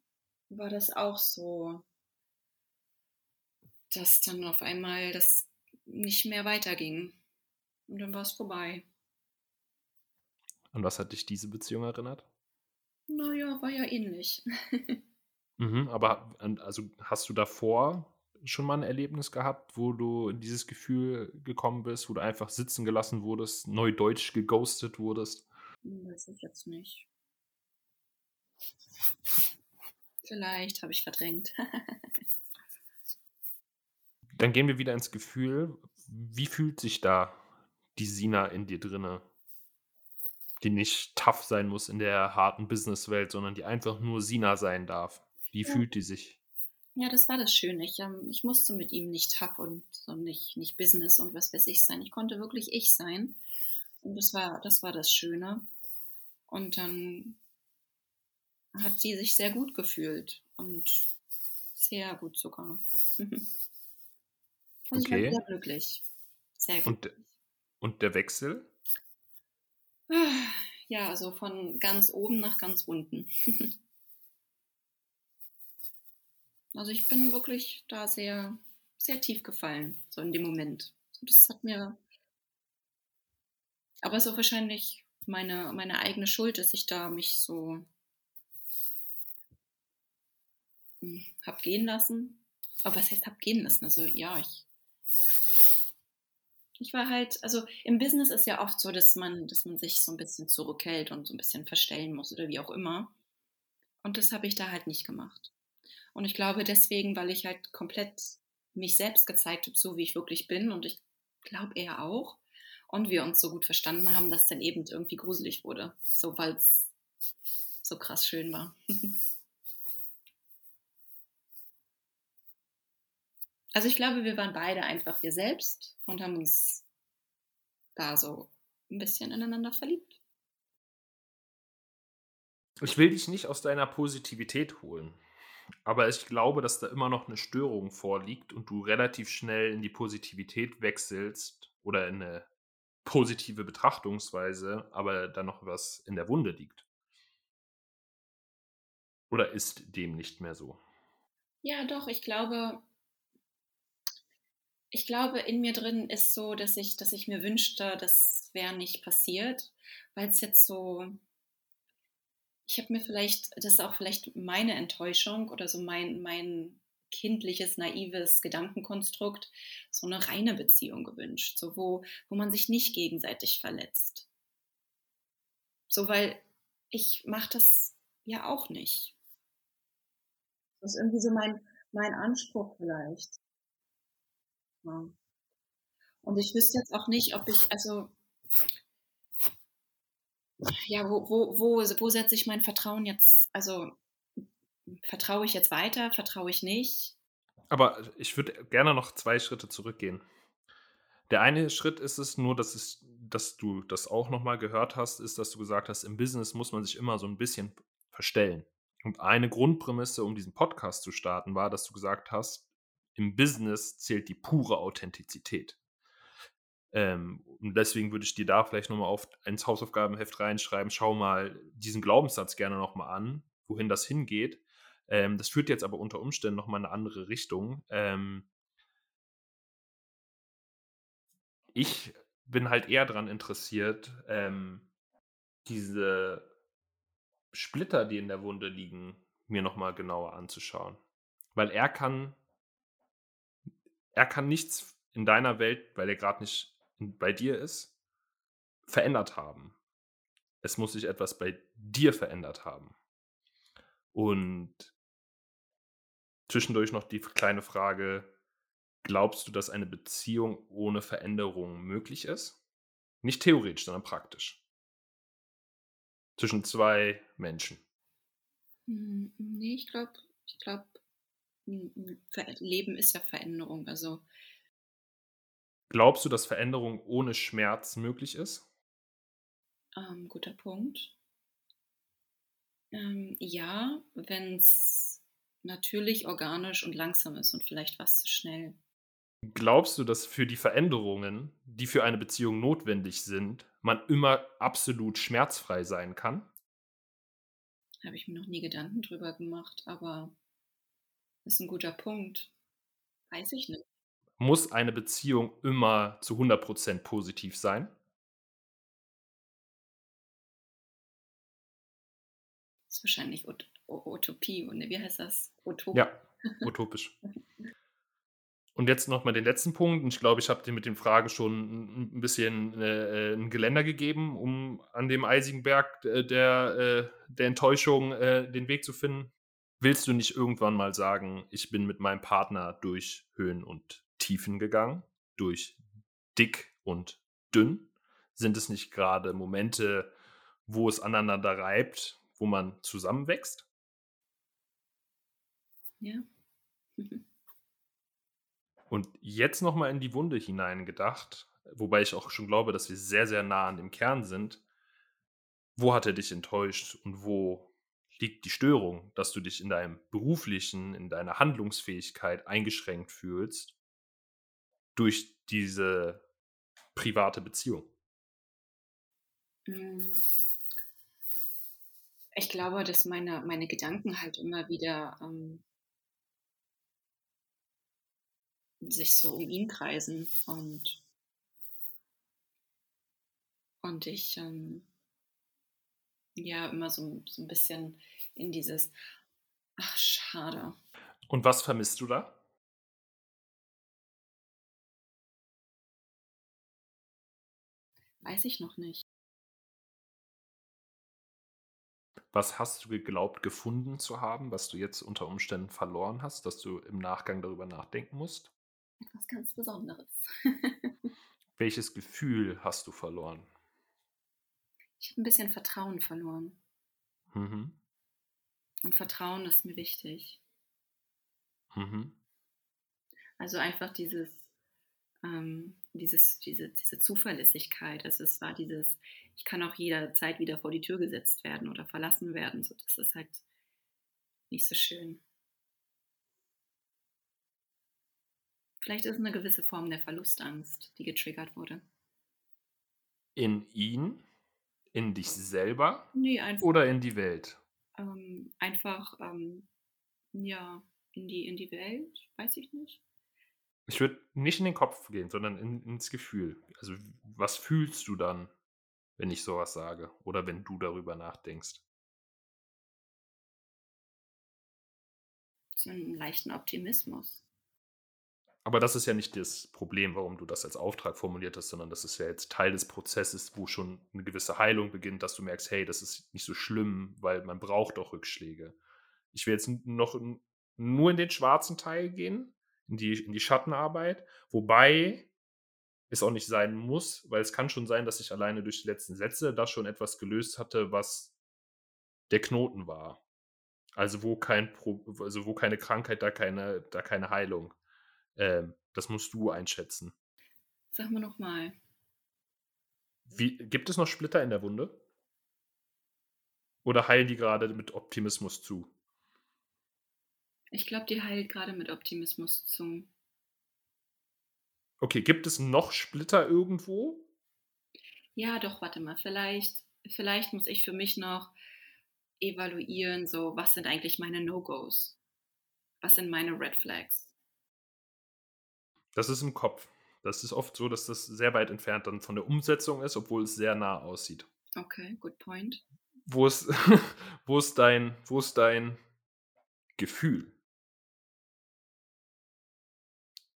war das auch so, dass dann auf einmal das nicht mehr weiterging. Und dann war es vorbei. An was hat dich diese Beziehung erinnert? Naja, war ja ähnlich. mhm, aber also hast du davor schon mal ein Erlebnis gehabt, wo du in dieses Gefühl gekommen bist, wo du einfach sitzen gelassen wurdest, neudeutsch geghostet wurdest? Hm, weiß ich jetzt nicht. Vielleicht habe ich verdrängt. Dann gehen wir wieder ins Gefühl. Wie fühlt sich da die Sina in dir drinne? die nicht tough sein muss in der harten Businesswelt, sondern die einfach nur Sina sein darf. Wie ja. fühlt die sich? Ja, das war das Schöne. Ich, ähm, ich musste mit ihm nicht tough und, und nicht, nicht Business und was weiß ich sein. Ich konnte wirklich ich sein. Und das war, das war das Schöne. Und dann hat sie sich sehr gut gefühlt und sehr gut sogar. also okay. ich war sehr glücklich. Sehr gut. Und, und der Wechsel? Ja, also von ganz oben nach ganz unten. also ich bin wirklich da sehr, sehr tief gefallen, so in dem Moment. Das hat mir. Aber es ist auch wahrscheinlich meine, meine eigene Schuld, dass ich da mich so hm, hab gehen lassen. Aber was heißt hab gehen lassen? Also ja, ich ich war halt, also im Business ist ja oft so, dass man, dass man sich so ein bisschen zurückhält und so ein bisschen verstellen muss oder wie auch immer. Und das habe ich da halt nicht gemacht. Und ich glaube deswegen, weil ich halt komplett mich selbst gezeigt habe, so wie ich wirklich bin. Und ich glaube er auch. Und wir uns so gut verstanden haben, dass dann eben irgendwie gruselig wurde. So, weil es so krass schön war. Also ich glaube, wir waren beide einfach wir selbst und haben uns da so ein bisschen ineinander verliebt. Ich will dich nicht aus deiner Positivität holen, aber ich glaube, dass da immer noch eine Störung vorliegt und du relativ schnell in die Positivität wechselst oder in eine positive Betrachtungsweise, aber da noch was in der Wunde liegt. Oder ist dem nicht mehr so? Ja, doch, ich glaube, ich glaube, in mir drin ist so, dass ich, dass ich mir wünschte, das wäre nicht passiert, weil es jetzt so, ich habe mir vielleicht, das ist auch vielleicht meine Enttäuschung oder so mein, mein kindliches, naives Gedankenkonstrukt, so eine reine Beziehung gewünscht, so wo, wo man sich nicht gegenseitig verletzt. So, weil ich mache das ja auch nicht. Das ist irgendwie so mein, mein Anspruch vielleicht. Ja. Und ich wüsste jetzt auch nicht, ob ich, also, ja, wo, wo, wo, wo setze ich mein Vertrauen jetzt, also, vertraue ich jetzt weiter, vertraue ich nicht? Aber ich würde gerne noch zwei Schritte zurückgehen. Der eine Schritt ist es nur, dass, es, dass du das auch nochmal gehört hast, ist, dass du gesagt hast, im Business muss man sich immer so ein bisschen verstellen. Und eine Grundprämisse, um diesen Podcast zu starten, war, dass du gesagt hast, im Business zählt die pure Authentizität. Ähm, und deswegen würde ich dir da vielleicht nochmal auf ins Hausaufgabenheft reinschreiben, schau mal diesen Glaubenssatz gerne nochmal an, wohin das hingeht. Ähm, das führt jetzt aber unter Umständen nochmal in eine andere Richtung. Ähm, ich bin halt eher daran interessiert, ähm, diese Splitter, die in der Wunde liegen, mir nochmal genauer anzuschauen. Weil er kann, er kann nichts in deiner Welt, weil er gerade nicht bei dir ist, verändert haben. Es muss sich etwas bei dir verändert haben. Und zwischendurch noch die kleine Frage, glaubst du, dass eine Beziehung ohne Veränderung möglich ist? Nicht theoretisch, sondern praktisch zwischen zwei Menschen? Hm, nee, ich glaube, ich glaube, Leben ist ja Veränderung. Also Glaubst du, dass Veränderung ohne Schmerz möglich ist? Ähm, guter Punkt. Ähm, ja, wenn es natürlich, organisch und langsam ist und vielleicht was zu schnell. Glaubst du, dass für die Veränderungen, die für eine Beziehung notwendig sind, man immer absolut schmerzfrei sein kann? Habe ich mir noch nie Gedanken drüber gemacht, aber ist ein guter Punkt. Weiß ich nicht. Muss eine Beziehung immer zu 100% positiv sein? Das ist wahrscheinlich Ut Utopie. Und wie heißt das? Utop ja, utopisch. Und jetzt nochmal den letzten Punkt. Und ich glaube, ich habe dir mit den Fragen schon ein bisschen äh, ein Geländer gegeben, um an dem eisigen Berg äh, der, äh, der Enttäuschung äh, den Weg zu finden. Willst du nicht irgendwann mal sagen, ich bin mit meinem Partner durch Höhen und Tiefen gegangen, durch dick und dünn? Sind es nicht gerade Momente, wo es aneinander reibt, wo man zusammenwächst? Ja. Und jetzt nochmal in die Wunde hineingedacht, wobei ich auch schon glaube, dass wir sehr, sehr nah an dem Kern sind. Wo hat er dich enttäuscht und wo liegt die Störung, dass du dich in deinem beruflichen, in deiner Handlungsfähigkeit eingeschränkt fühlst durch diese private Beziehung? Hm. Ich glaube, dass meine, meine Gedanken halt immer wieder ähm, sich so um ihn kreisen und, und ich ähm, ja immer so, so ein bisschen in dieses, ach schade. Und was vermisst du da? Weiß ich noch nicht. Was hast du geglaubt, gefunden zu haben, was du jetzt unter Umständen verloren hast, dass du im Nachgang darüber nachdenken musst? etwas ganz Besonderes. Welches Gefühl hast du verloren? Ich habe ein bisschen Vertrauen verloren. Mhm. Und Vertrauen ist mir wichtig. Mhm. Also einfach dieses, ähm, dieses, diese, diese Zuverlässigkeit. Also es war dieses, ich kann auch jederzeit wieder vor die Tür gesetzt werden oder verlassen werden. So, das ist halt nicht so schön. Vielleicht ist es eine gewisse Form der Verlustangst, die getriggert wurde. In ihn? In dich selber? Nee, einfach. Oder in die Welt? Ähm, einfach, ähm, ja, in die, in die Welt, weiß ich nicht. Ich würde nicht in den Kopf gehen, sondern in, ins Gefühl. Also, was fühlst du dann, wenn ich sowas sage? Oder wenn du darüber nachdenkst? So einen leichten Optimismus. Aber das ist ja nicht das Problem, warum du das als Auftrag formuliert hast, sondern das ist ja jetzt Teil des Prozesses, wo schon eine gewisse Heilung beginnt, dass du merkst, hey, das ist nicht so schlimm, weil man braucht auch Rückschläge. Ich will jetzt noch nur in den schwarzen Teil gehen, in die, in die Schattenarbeit, wobei es auch nicht sein muss, weil es kann schon sein, dass ich alleine durch die letzten Sätze da schon etwas gelöst hatte, was der Knoten war. Also wo kein Pro also wo keine Krankheit, da keine, da keine Heilung. Ähm, das musst du einschätzen. Sag mal nochmal. Gibt es noch Splitter in der Wunde? Oder heilen die gerade mit Optimismus zu? Ich glaube, die heilt gerade mit Optimismus zu. Okay, gibt es noch Splitter irgendwo? Ja, doch, warte mal. Vielleicht, vielleicht muss ich für mich noch evaluieren, so, was sind eigentlich meine No-Gos? Was sind meine Red Flags? Das ist im Kopf. Das ist oft so, dass das sehr weit entfernt dann von der Umsetzung ist, obwohl es sehr nah aussieht. Okay, good point. Wo ist, wo ist, dein, wo ist dein Gefühl?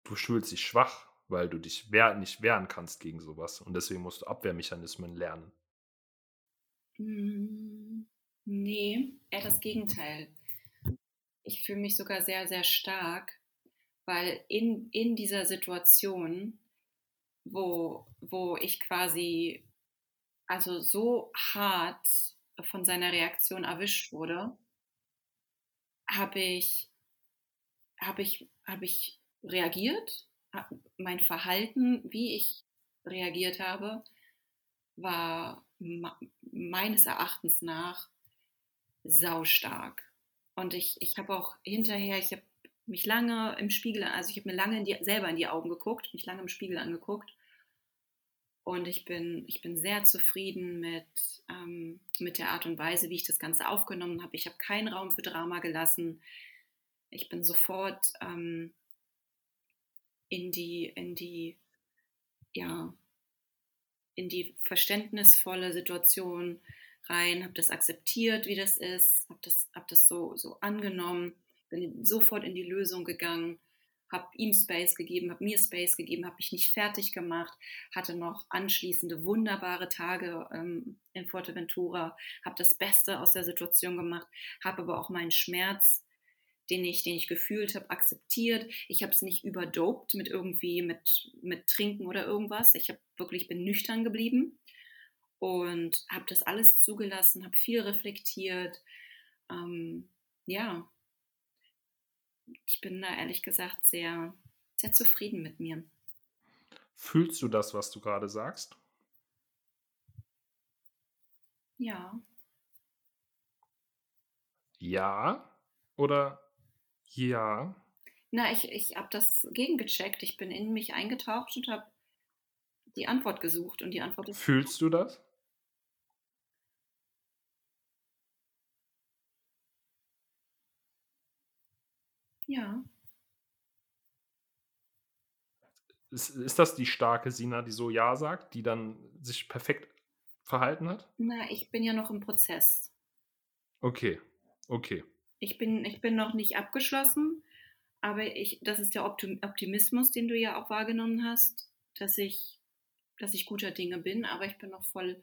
Du fühlst dich schwach, weil du dich wehr, nicht wehren kannst gegen sowas. Und deswegen musst du Abwehrmechanismen lernen. Mm, nee, eher das Gegenteil. Ich fühle mich sogar sehr, sehr stark weil in, in dieser Situation, wo, wo ich quasi also so hart von seiner Reaktion erwischt wurde, habe ich, hab ich, hab ich reagiert. Mein Verhalten, wie ich reagiert habe, war meines Erachtens nach saustark. Und ich, ich habe auch hinterher, ich habe mich lange im Spiegel, also ich habe mir lange in die, selber in die Augen geguckt, mich lange im Spiegel angeguckt. Und ich bin, ich bin sehr zufrieden mit, ähm, mit der Art und Weise, wie ich das Ganze aufgenommen habe. Ich habe keinen Raum für Drama gelassen. Ich bin sofort ähm, in die, in die, ja, in die verständnisvolle Situation rein, habe das akzeptiert, wie das ist, habe das, hab das so, so angenommen bin sofort in die Lösung gegangen, habe ihm Space gegeben, habe mir Space gegeben, habe mich nicht fertig gemacht, hatte noch anschließende wunderbare Tage ähm, in Fuerteventura, habe das Beste aus der Situation gemacht, habe aber auch meinen Schmerz, den ich, den ich gefühlt habe, akzeptiert. Ich habe es nicht überdopt mit irgendwie mit, mit Trinken oder irgendwas. Ich habe wirklich bin nüchtern geblieben und habe das alles zugelassen, habe viel reflektiert. Ähm, ja, ich bin da ehrlich gesagt sehr, sehr zufrieden mit mir. Fühlst du das, was du gerade sagst? Ja. Ja oder ja? Na, ich, ich habe das gegengecheckt. Ich bin in mich eingetaucht und habe die Antwort gesucht und die Antwort ist. Fühlst du das? Ja. Ist, ist das die starke Sina, die so Ja sagt, die dann sich perfekt verhalten hat? Na, ich bin ja noch im Prozess. Okay, okay. Ich bin, ich bin noch nicht abgeschlossen, aber ich, das ist der Optimismus, den du ja auch wahrgenommen hast, dass ich, dass ich guter Dinge bin, aber ich bin noch voll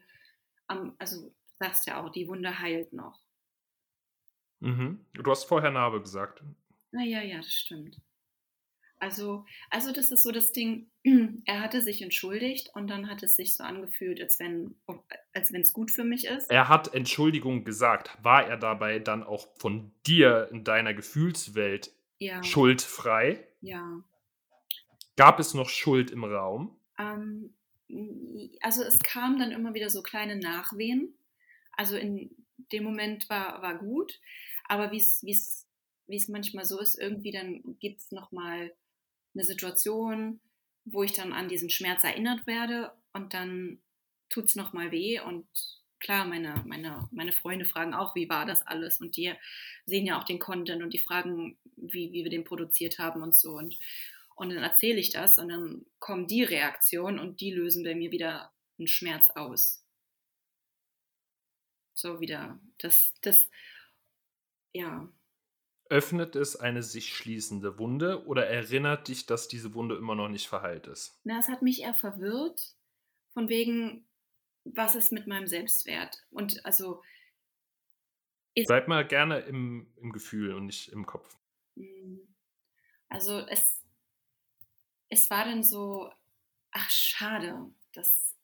am, also sagst ja auch, die Wunde heilt noch. Mhm. Du hast vorher Narbe gesagt. Na ja, ja, das stimmt. Also, also das ist so das Ding, er hatte sich entschuldigt und dann hat es sich so angefühlt, als wenn als es gut für mich ist. Er hat Entschuldigung gesagt. War er dabei dann auch von dir in deiner Gefühlswelt ja. schuldfrei? Ja. Gab es noch Schuld im Raum? Ähm, also es kamen dann immer wieder so kleine Nachwehen. Also in dem Moment war, war gut, aber wie es wie es manchmal so ist, irgendwie dann gibt es nochmal eine Situation, wo ich dann an diesen Schmerz erinnert werde und dann, tut es nochmal weh und klar, meine, meine, meine Freunde fragen auch, wie war das alles und die sehen ja auch den Content und die fragen, wie, wie wir den produziert haben und so und, und dann erzähle ich das und dann kommen die Reaktionen und die lösen bei mir wieder einen Schmerz aus. So wieder, das, das, ja. Öffnet es eine sich schließende Wunde oder erinnert dich, dass diese Wunde immer noch nicht verheilt ist? Na, es hat mich eher verwirrt, von wegen, was ist mit meinem Selbstwert? Und also. Bleib mal gerne im, im Gefühl und nicht im Kopf. Hm. Also es, es war dann so, ach schade, das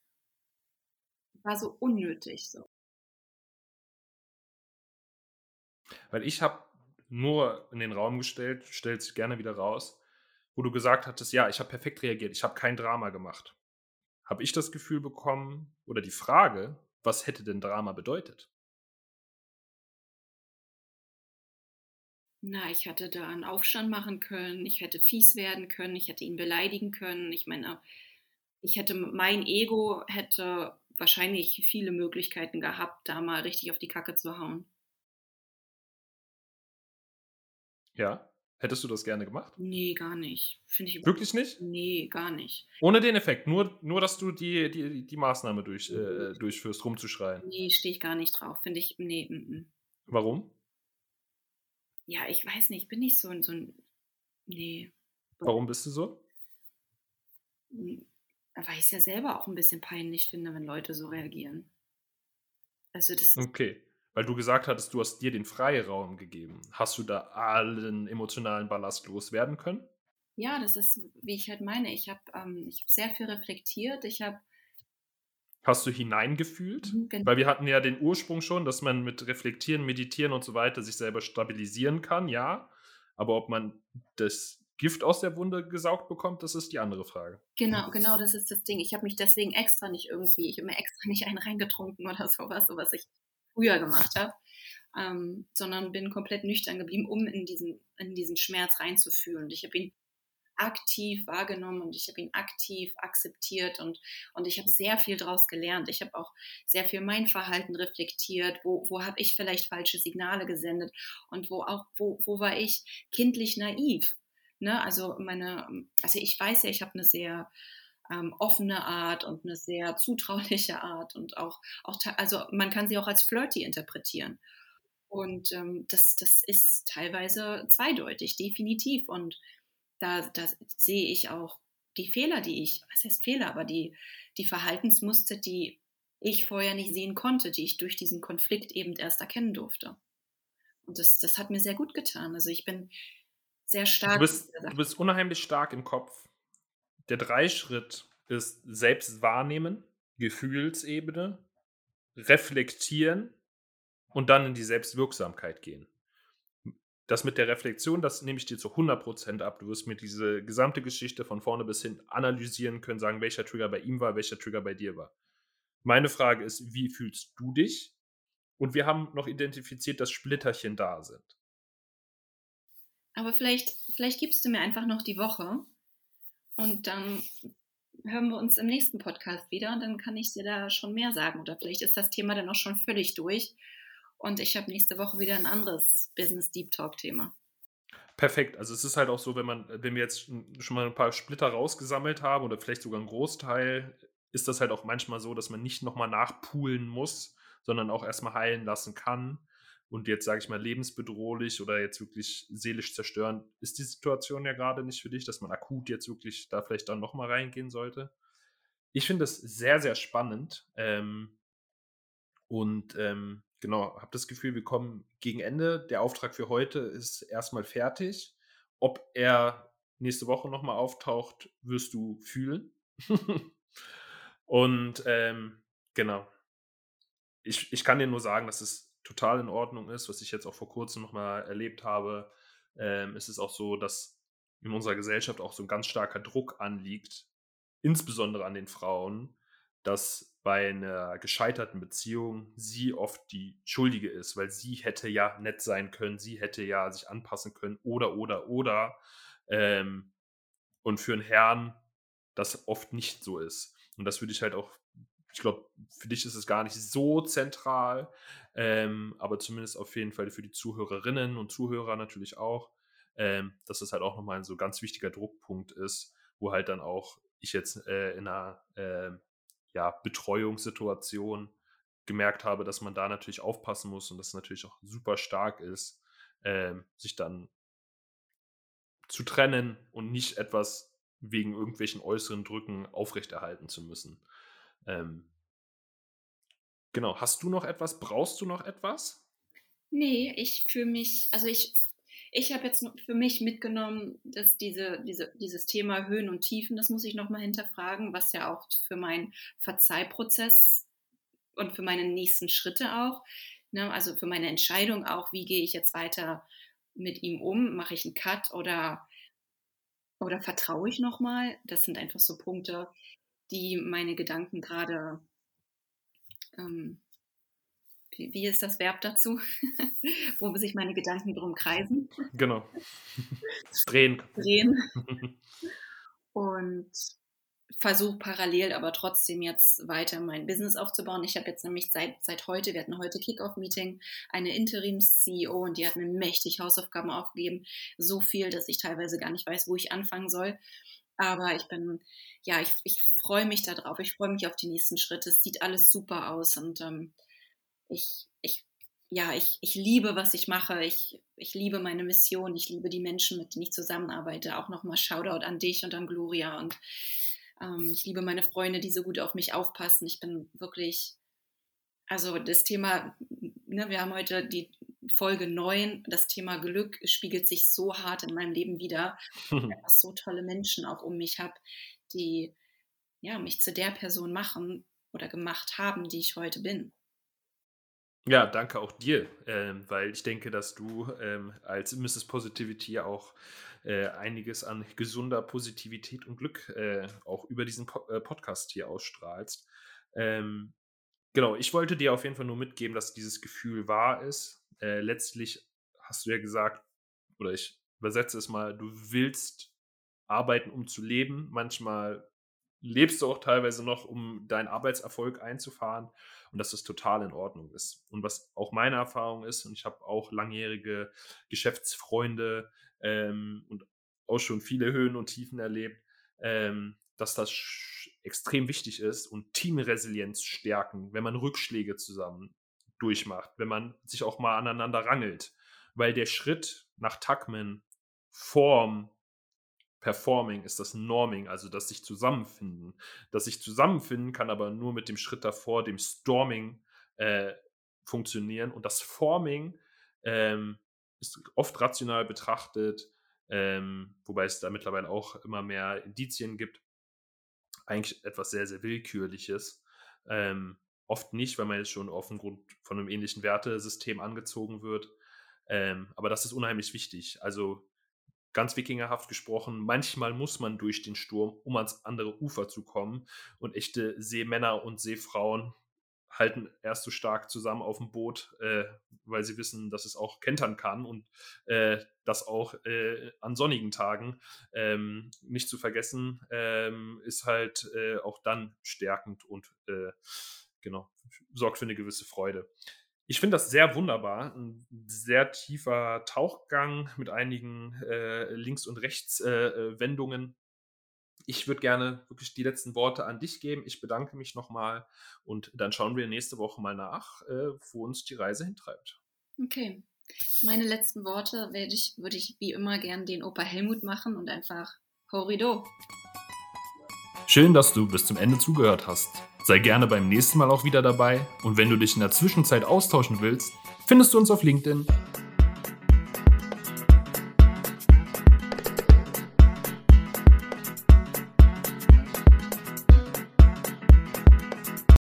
war so unnötig. So. Weil ich habe nur in den Raum gestellt, stellt sich gerne wieder raus, wo du gesagt hattest, ja, ich habe perfekt reagiert, ich habe kein Drama gemacht habe ich das Gefühl bekommen oder die Frage, was hätte denn Drama bedeutet? Na, ich hätte da einen Aufstand machen können, ich hätte fies werden können, ich hätte ihn beleidigen können. Ich meine, ich hätte mein Ego hätte wahrscheinlich viele Möglichkeiten gehabt, da mal richtig auf die Kacke zu hauen. Ja. Hättest du das gerne gemacht? Nee, gar nicht. Finde ich Wirklich nicht? Nee, gar nicht. Ohne den Effekt, nur, nur dass du die, die, die Maßnahme durch, äh, durchführst, rumzuschreien. Nee, stehe ich gar nicht drauf. Finde ich, nee. M -m. Warum? Ja, ich weiß nicht, bin ich so, so ein. Nee. Warum bist du so? Hm, weil ich es ja selber auch ein bisschen peinlich finde, wenn Leute so reagieren. Also das ist. Okay. Weil du gesagt hattest, du hast dir den Freiraum gegeben. Hast du da allen emotionalen Ballast loswerden können? Ja, das ist, wie ich halt meine. Ich habe ähm, hab sehr viel reflektiert. Ich habe. Hast du hineingefühlt? Genau. Weil wir hatten ja den Ursprung schon, dass man mit Reflektieren, Meditieren und so weiter sich selber stabilisieren kann, ja. Aber ob man das Gift aus der Wunde gesaugt bekommt, das ist die andere Frage. Genau, genau, das ist das Ding. Ich habe mich deswegen extra nicht irgendwie, ich habe mir extra nicht einen reingetrunken oder sowas, so was ich früher gemacht habe, ähm, sondern bin komplett nüchtern geblieben, um in diesen, in diesen Schmerz reinzufühlen. Ich habe ihn aktiv wahrgenommen und ich habe ihn aktiv akzeptiert und, und ich habe sehr viel daraus gelernt. Ich habe auch sehr viel mein Verhalten reflektiert, wo, wo habe ich vielleicht falsche Signale gesendet und wo auch, wo, wo war ich kindlich naiv. Ne? Also meine, also ich weiß ja, ich habe eine sehr ähm, offene Art und eine sehr zutrauliche Art und auch, auch, also man kann sie auch als flirty interpretieren. Und ähm, das, das ist teilweise zweideutig, definitiv. Und da, da sehe ich auch die Fehler, die ich, was heißt Fehler, aber die, die Verhaltensmuster, die ich vorher nicht sehen konnte, die ich durch diesen Konflikt eben erst erkennen durfte. Und das, das hat mir sehr gut getan. Also ich bin sehr stark. Du bist, du bist unheimlich stark im Kopf der Dreischritt ist selbst wahrnehmen, Gefühlsebene, reflektieren und dann in die Selbstwirksamkeit gehen. Das mit der Reflexion, das nehme ich dir zu 100% ab. Du wirst mir diese gesamte Geschichte von vorne bis hin analysieren können, sagen, welcher Trigger bei ihm war, welcher Trigger bei dir war. Meine Frage ist, wie fühlst du dich? Und wir haben noch identifiziert, dass Splitterchen da sind. Aber vielleicht, vielleicht gibst du mir einfach noch die Woche, und dann hören wir uns im nächsten Podcast wieder und dann kann ich dir da schon mehr sagen. Oder vielleicht ist das Thema dann auch schon völlig durch und ich habe nächste Woche wieder ein anderes Business Deep Talk Thema. Perfekt. Also es ist halt auch so, wenn man, wenn wir jetzt schon mal ein paar Splitter rausgesammelt haben oder vielleicht sogar einen Großteil, ist das halt auch manchmal so, dass man nicht nochmal nachpoolen muss, sondern auch erstmal heilen lassen kann und jetzt, sage ich mal, lebensbedrohlich oder jetzt wirklich seelisch zerstörend ist die Situation ja gerade nicht für dich, dass man akut jetzt wirklich da vielleicht dann nochmal reingehen sollte. Ich finde es sehr, sehr spannend ähm, und ähm, genau, habe das Gefühl, wir kommen gegen Ende. Der Auftrag für heute ist erstmal fertig. Ob er nächste Woche nochmal auftaucht, wirst du fühlen. und ähm, genau. Ich, ich kann dir nur sagen, dass es total in Ordnung ist, was ich jetzt auch vor kurzem nochmal erlebt habe, ähm, ist es auch so, dass in unserer Gesellschaft auch so ein ganz starker Druck anliegt, insbesondere an den Frauen, dass bei einer gescheiterten Beziehung sie oft die Schuldige ist, weil sie hätte ja nett sein können, sie hätte ja sich anpassen können oder, oder, oder. Ähm, und für einen Herrn das oft nicht so ist. Und das würde ich halt auch Ich glaube, für dich ist es gar nicht so zentral, ähm, aber zumindest auf jeden Fall für die Zuhörerinnen und Zuhörer natürlich auch, ähm, dass es halt auch nochmal ein so ganz wichtiger Druckpunkt ist, wo halt dann auch ich jetzt äh, in einer äh, ja, Betreuungssituation gemerkt habe, dass man da natürlich aufpassen muss und das natürlich auch super stark ist, äh, sich dann zu trennen und nicht etwas wegen irgendwelchen äußeren Drücken aufrechterhalten zu müssen. Ähm, genau, hast du noch etwas? Brauchst du noch etwas? Nee, ich fühle mich, also ich, ich habe jetzt für mich mitgenommen, dass diese, diese, dieses Thema Höhen und Tiefen, das muss ich nochmal hinterfragen, was ja auch für meinen Verzeihprozess und für meine nächsten Schritte auch, ne, also für meine Entscheidung auch, wie gehe ich jetzt weiter mit ihm um? Mache ich einen Cut oder, oder vertraue ich nochmal? Das sind einfach so Punkte, die meine Gedanken gerade, ähm, wie, wie, ist das Verb dazu? Wo sich meine Gedanken drum kreisen. Genau. Drehen. Drehen. Und versuche parallel aber trotzdem jetzt weiter mein Business aufzubauen. Ich habe jetzt nämlich seit, seit heute, wir hatten heute Kickoff-Meeting, eine Interims-CEO und die hat mir mächtig Hausaufgaben aufgegeben. So viel, dass ich teilweise gar nicht weiß, wo ich anfangen soll. Aber ich bin, ja, ich, ich freue mich darauf. Ich freue mich auf die nächsten Schritte. Es sieht alles super aus und ähm, ich, ich, ja, ich, ich liebe, was ich mache. Ich, ich liebe meine Mission. Ich liebe die Menschen, mit denen ich zusammenarbeite. Auch nochmal Shoutout an dich und an Gloria und ähm, ich liebe meine Freunde, die so gut auf mich aufpassen. Ich bin wirklich, also das Thema, ne, wir haben heute die Folge 9, das Thema Glück spiegelt sich so hart in meinem Leben wieder, ich so tolle Menschen auch um mich habe, die ja, mich zu der Person machen oder gemacht haben, die ich heute bin. Ja, danke auch dir, ähm, weil ich denke, dass du ähm, als Mrs. Positivity auch äh, einiges an gesunder Positivität und Glück äh, auch über diesen po äh, Podcast hier ausstrahlst. Ähm, genau, ich wollte dir auf jeden Fall nur mitgeben, dass dieses Gefühl wahr ist. Äh, letztlich hast du ja gesagt, oder ich übersetze es mal, du willst arbeiten, um zu leben. Manchmal lebst du auch teilweise noch, um deinen Arbeitserfolg einzufahren und dass das total in Ordnung ist. Und was auch meine Erfahrung ist, und ich habe auch langjährige Geschäftsfreunde ähm, und auch schon viele Höhen und Tiefen erlebt, ähm, dass das extrem wichtig ist und Teamresilienz stärken, wenn man Rückschläge zusammen durchmacht, wenn man sich auch mal aneinander rangelt. Weil der Schritt nach Tuckman, Form, Performing ist das Norming, also das sich zusammenfinden. Das sich zusammenfinden kann aber nur mit dem Schritt davor, dem Storming, äh, funktionieren. Und das Forming ähm, ist oft rational betrachtet, ähm, wobei es da mittlerweile auch immer mehr Indizien gibt, eigentlich etwas sehr, sehr Willkürliches. Ähm, oft nicht, weil man jetzt schon auf dem Grund von einem ähnlichen Wertesystem angezogen wird. Ähm, aber das ist unheimlich wichtig. Also ganz wikingerhaft gesprochen, manchmal muss man durch den Sturm, um ans andere Ufer zu kommen. Und echte Seemänner und Seefrauen halten erst so stark zusammen auf dem Boot, äh, weil sie wissen, dass es auch kentern kann und äh, das auch äh, an sonnigen Tagen ähm, nicht zu vergessen, ähm, ist halt äh, auch dann stärkend und äh, genau sorgt für eine gewisse Freude. Ich finde das sehr wunderbar. Ein sehr tiefer Tauchgang mit einigen äh, Links- und Rechtswendungen ich würde gerne wirklich die letzten Worte an dich geben. Ich bedanke mich nochmal und dann schauen wir nächste Woche mal nach, äh, wo uns die Reise hintreibt. Okay. Meine letzten Worte werde ich, würde ich wie immer gern den Opa Helmut machen und einfach Horido. Schön, dass du bis zum Ende zugehört hast. Sei gerne beim nächsten Mal auch wieder dabei und wenn du dich in der Zwischenzeit austauschen willst, findest du uns auf LinkedIn.